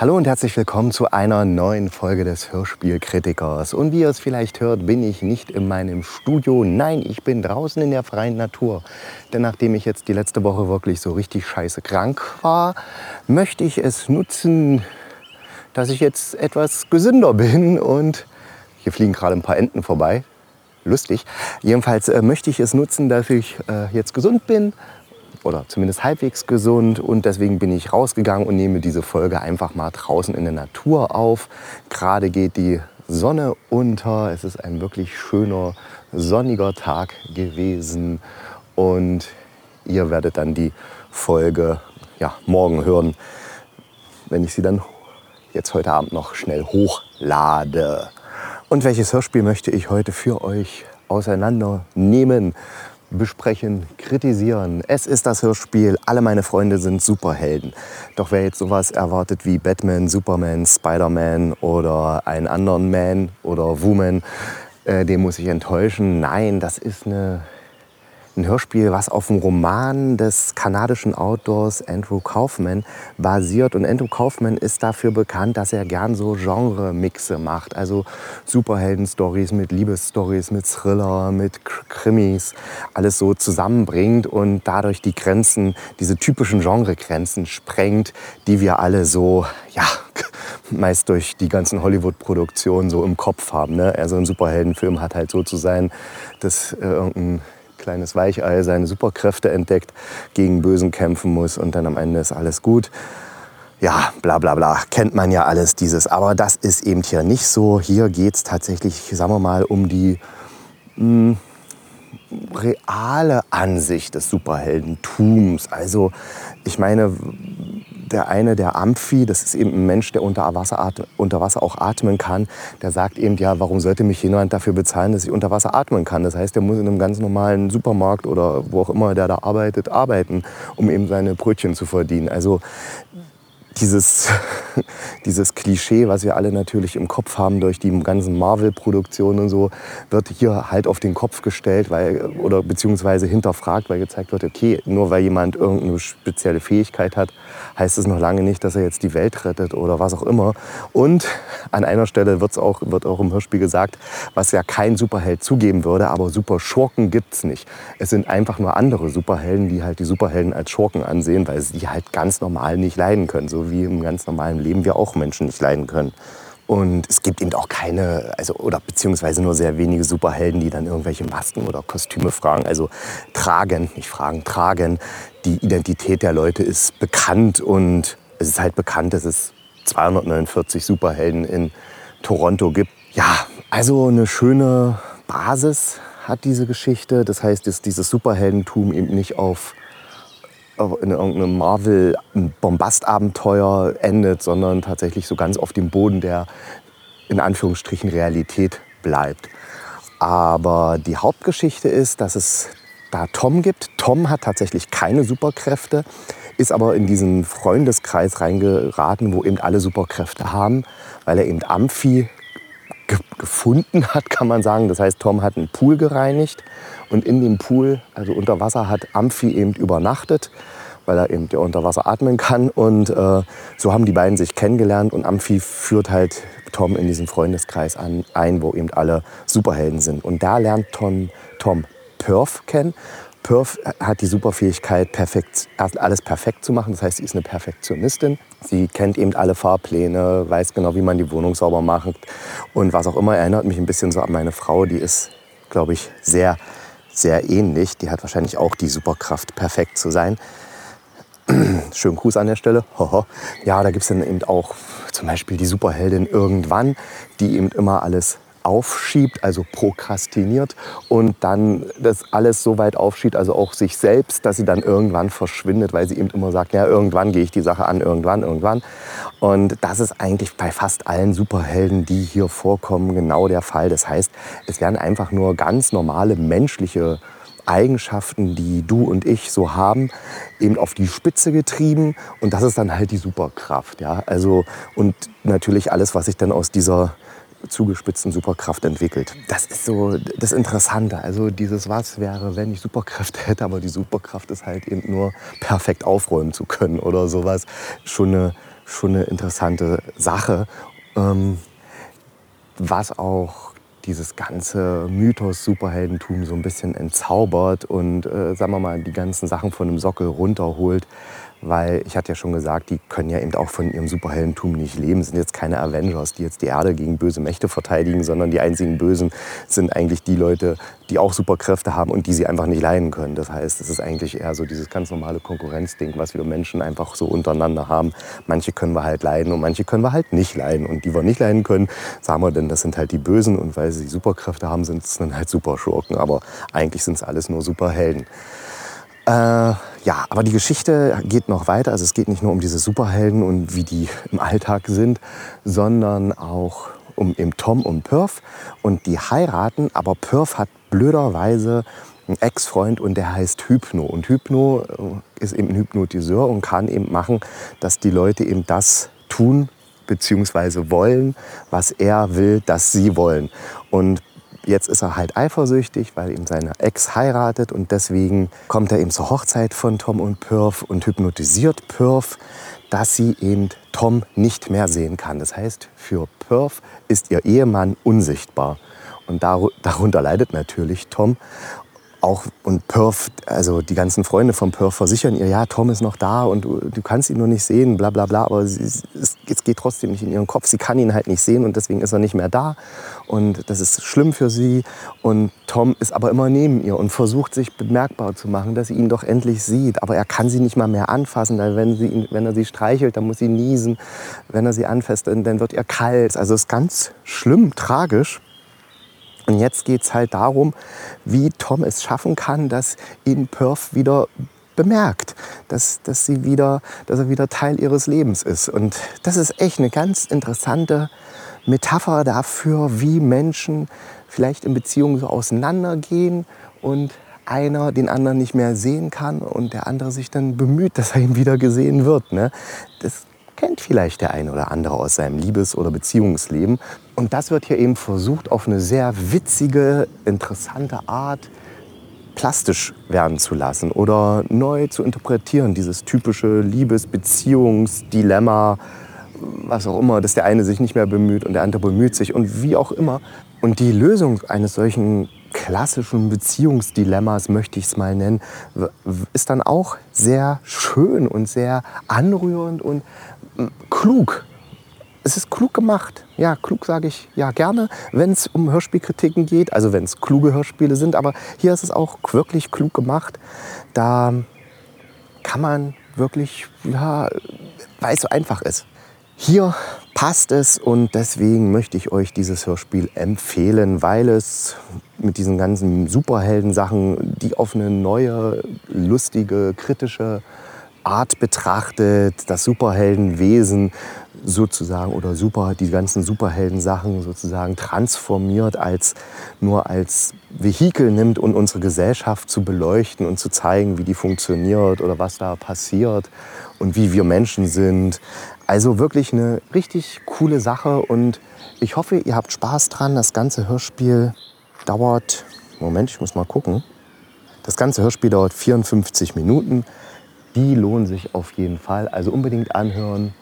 Hallo und herzlich willkommen zu einer neuen Folge des Hörspielkritikers. Und wie ihr es vielleicht hört, bin ich nicht in meinem Studio. Nein, ich bin draußen in der freien Natur. Denn nachdem ich jetzt die letzte Woche wirklich so richtig scheiße krank war, möchte ich es nutzen, dass ich jetzt etwas gesünder bin. Und hier fliegen gerade ein paar Enten vorbei. Lustig. Jedenfalls äh, möchte ich es nutzen, dass ich äh, jetzt gesund bin oder zumindest halbwegs gesund und deswegen bin ich rausgegangen und nehme diese Folge einfach mal draußen in der Natur auf. Gerade geht die Sonne unter, es ist ein wirklich schöner sonniger Tag gewesen und ihr werdet dann die Folge ja, morgen hören, wenn ich sie dann jetzt heute Abend noch schnell hochlade. Und welches Hörspiel möchte ich heute für euch auseinandernehmen? Besprechen, kritisieren. Es ist das Hörspiel Alle meine Freunde sind Superhelden. Doch wer jetzt sowas erwartet wie Batman, Superman, Spider-Man oder einen anderen Man oder Woman, äh, den muss ich enttäuschen. Nein, das ist eine ein Hörspiel, was auf dem Roman des kanadischen Autors Andrew Kaufman basiert. Und Andrew Kaufman ist dafür bekannt, dass er gern so Genre-Mixe macht. Also Superhelden-Stories mit Liebesstories, mit Thriller, mit Krimis, alles so zusammenbringt und dadurch die Grenzen, diese typischen Genre-Grenzen sprengt, die wir alle so, ja, meist durch die ganzen Hollywood-Produktionen so im Kopf haben. Ne? Also ein Superheldenfilm hat halt so zu sein, dass äh, irgendein kleines Weichei seine Superkräfte entdeckt, gegen Bösen kämpfen muss und dann am Ende ist alles gut. Ja, bla bla bla, kennt man ja alles dieses. Aber das ist eben hier nicht so. Hier geht es tatsächlich, sagen wir mal, um die mh, hm, reale Ansicht des Superheldentums. Also ich meine, der eine, der Amphi, das ist eben ein Mensch, der unter Wasser, unter Wasser auch atmen kann, der sagt eben, ja, warum sollte mich jemand dafür bezahlen, dass ich unter Wasser atmen kann? Das heißt, der muss in einem ganz normalen Supermarkt oder wo auch immer der da arbeitet, arbeiten, um eben seine Brötchen zu verdienen. Also dieses, dieses Klischee, was wir alle natürlich im Kopf haben durch die ganzen Marvel-Produktionen und so, wird hier halt auf den Kopf gestellt weil, oder beziehungsweise hinterfragt, weil gezeigt wird, okay, nur weil jemand irgendeine spezielle Fähigkeit hat, heißt es noch lange nicht, dass er jetzt die Welt rettet oder was auch immer. Und an einer Stelle wird's auch, wird auch im Hörspiel gesagt, was ja kein Superheld zugeben würde, aber Superschurken gibt es nicht. Es sind einfach nur andere Superhelden, die halt die Superhelden als Schurken ansehen, weil sie halt ganz normal nicht leiden können. So wie im ganz normalen Leben wir auch Menschen nicht leiden können. Und es gibt eben auch keine, also oder beziehungsweise nur sehr wenige Superhelden, die dann irgendwelche Masken oder Kostüme fragen. Also tragen, nicht fragen, tragen. Die Identität der Leute ist bekannt und es ist halt bekannt, dass es 249 Superhelden in Toronto gibt. Ja, also eine schöne Basis hat diese Geschichte. Das heißt, dass dieses Superheldentum eben nicht auf in irgendeinem Marvel-Bombastabenteuer endet, sondern tatsächlich so ganz auf dem Boden der in Anführungsstrichen Realität bleibt. Aber die Hauptgeschichte ist, dass es da Tom gibt. Tom hat tatsächlich keine Superkräfte, ist aber in diesen Freundeskreis reingeraten, wo eben alle Superkräfte haben, weil er eben Amphi ge gefunden hat, kann man sagen. Das heißt, Tom hat einen Pool gereinigt und in dem Pool, also unter Wasser, hat Amphi eben übernachtet, weil er eben unter Wasser atmen kann. Und äh, so haben die beiden sich kennengelernt und Amphi führt halt Tom in diesen Freundeskreis an, ein, wo eben alle Superhelden sind. Und da lernt Tom, Tom Perf kennen. Perf hat die Superfähigkeit, perfekt, alles perfekt zu machen. Das heißt, sie ist eine Perfektionistin. Sie kennt eben alle Fahrpläne, weiß genau, wie man die Wohnung sauber macht und was auch immer. Erinnert mich ein bisschen so an meine Frau. Die ist, glaube ich, sehr, sehr ähnlich. Die hat wahrscheinlich auch die Superkraft, perfekt zu sein. Schönen Gruß an der Stelle. Ja, da gibt es dann eben auch zum Beispiel die Superheldin irgendwann, die eben immer alles aufschiebt, also prokrastiniert und dann das alles so weit aufschiebt, also auch sich selbst, dass sie dann irgendwann verschwindet, weil sie eben immer sagt, ja, irgendwann gehe ich die Sache an, irgendwann, irgendwann. Und das ist eigentlich bei fast allen Superhelden, die hier vorkommen, genau der Fall. Das heißt, es werden einfach nur ganz normale menschliche Eigenschaften, die du und ich so haben, eben auf die Spitze getrieben. Und das ist dann halt die Superkraft. Ja? Also, und natürlich alles, was sich dann aus dieser zugespitzten Superkraft entwickelt. Das ist so das Interessante. Also dieses Was wäre, wenn ich Superkräfte hätte, aber die Superkraft ist halt eben nur perfekt aufräumen zu können oder sowas. Schon eine, schon eine interessante Sache. Ähm, was auch dieses ganze Mythos Superheldentum so ein bisschen entzaubert und äh, sagen wir mal die ganzen Sachen von dem Sockel runterholt, weil ich hatte ja schon gesagt, die können ja eben auch von ihrem Superheldentum nicht leben. Sind jetzt keine Avengers, die jetzt die Erde gegen böse Mächte verteidigen, sondern die einzigen Bösen sind eigentlich die Leute, die auch Superkräfte haben und die sie einfach nicht leiden können. Das heißt, es ist eigentlich eher so dieses ganz normale Konkurrenzding, was wir Menschen einfach so untereinander haben. Manche können wir halt leiden und manche können wir halt nicht leiden. Und die wir nicht leiden können, sagen wir denn, das sind halt die Bösen und weil sie Superkräfte haben, sind es dann halt Superschurken. Aber eigentlich sind es alles nur Superhelden. Äh, ja, aber die Geschichte geht noch weiter. Also es geht nicht nur um diese Superhelden und wie die im Alltag sind, sondern auch um eben Tom und Perf. Und die heiraten, aber Perf hat blöderweise einen Ex-Freund und der heißt Hypno. Und Hypno äh, ist eben ein Hypnotiseur und kann eben machen, dass die Leute eben das tun bzw. wollen, was er will, dass sie wollen. Und Jetzt ist er halt eifersüchtig, weil ihm seine Ex heiratet und deswegen kommt er eben zur Hochzeit von Tom und Purf und hypnotisiert Purf, dass sie eben Tom nicht mehr sehen kann. Das heißt, für Purf ist ihr Ehemann unsichtbar. Und darunter leidet natürlich Tom auch und Perf, also die ganzen Freunde von Perf versichern ihr, ja, Tom ist noch da und du, du kannst ihn nur nicht sehen, bla bla bla, aber sie, es, es, geht trotzdem nicht in ihren Kopf. Sie kann ihn halt nicht sehen und deswegen ist er nicht mehr da und das ist schlimm für sie. Und Tom ist aber immer neben ihr und versucht sich bemerkbar zu machen, dass sie ihn doch endlich sieht. Aber er kann sie nicht mal mehr anfassen, weil wenn, sie, wenn er sie streichelt, dann muss sie niesen. Wenn er sie anfasst, dann, dann wird ihr kalt. Also es ist ganz schlimm, tragisch. Und jetzt geht es halt darum, wie Tom es schaffen kann, dass ihn Perth wieder bemerkt, dass, dass, sie wieder, dass er wieder Teil ihres Lebens ist. Und das ist echt eine ganz interessante Metapher dafür, wie Menschen vielleicht in Beziehungen so auseinandergehen und einer den anderen nicht mehr sehen kann und der andere sich dann bemüht, dass er ihm wieder gesehen wird. Ne? Das kennt vielleicht der eine oder andere aus seinem Liebes- oder Beziehungsleben. Und das wird hier eben versucht, auf eine sehr witzige, interessante Art plastisch werden zu lassen oder neu zu interpretieren. Dieses typische Liebes-, Beziehungsdilemma, was auch immer, dass der eine sich nicht mehr bemüht und der andere bemüht sich und wie auch immer. Und die Lösung eines solchen klassischen Beziehungsdilemmas, möchte ich es mal nennen, ist dann auch sehr schön und sehr anrührend und klug. Es ist klug gemacht. Ja, klug sage ich ja gerne, wenn es um Hörspielkritiken geht, also wenn es kluge Hörspiele sind. Aber hier ist es auch wirklich klug gemacht. Da kann man wirklich, ja, weil es so einfach ist. Hier passt es und deswegen möchte ich euch dieses Hörspiel empfehlen, weil es mit diesen ganzen Superhelden-Sachen, die auf eine neue, lustige, kritische Art betrachtet, das Superheldenwesen sozusagen oder super, die ganzen Superheldensachen sozusagen transformiert als nur als Vehikel nimmt, um unsere Gesellschaft zu beleuchten und zu zeigen, wie die funktioniert oder was da passiert und wie wir Menschen sind. Also wirklich eine richtig coole Sache und ich hoffe, ihr habt Spaß dran. Das ganze Hörspiel dauert, Moment, ich muss mal gucken. Das ganze Hörspiel dauert 54 Minuten die lohnen sich auf jeden Fall. Also unbedingt anhören.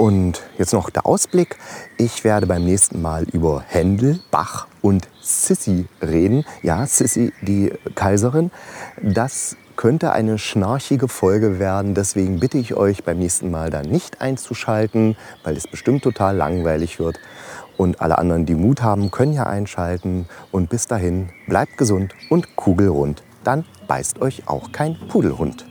Und jetzt noch der Ausblick. Ich werde beim nächsten Mal über Händel, Bach und Sissi reden. Ja, Sissi, die Kaiserin. Das könnte eine schnarchige Folge werden. Deswegen bitte ich euch beim nächsten Mal dann nicht einzuschalten, weil es bestimmt total langweilig wird. Und alle anderen, die Mut haben, können ja einschalten. Und bis dahin, bleibt gesund und kugelrund. Dann beißt euch auch kein Pudelhund.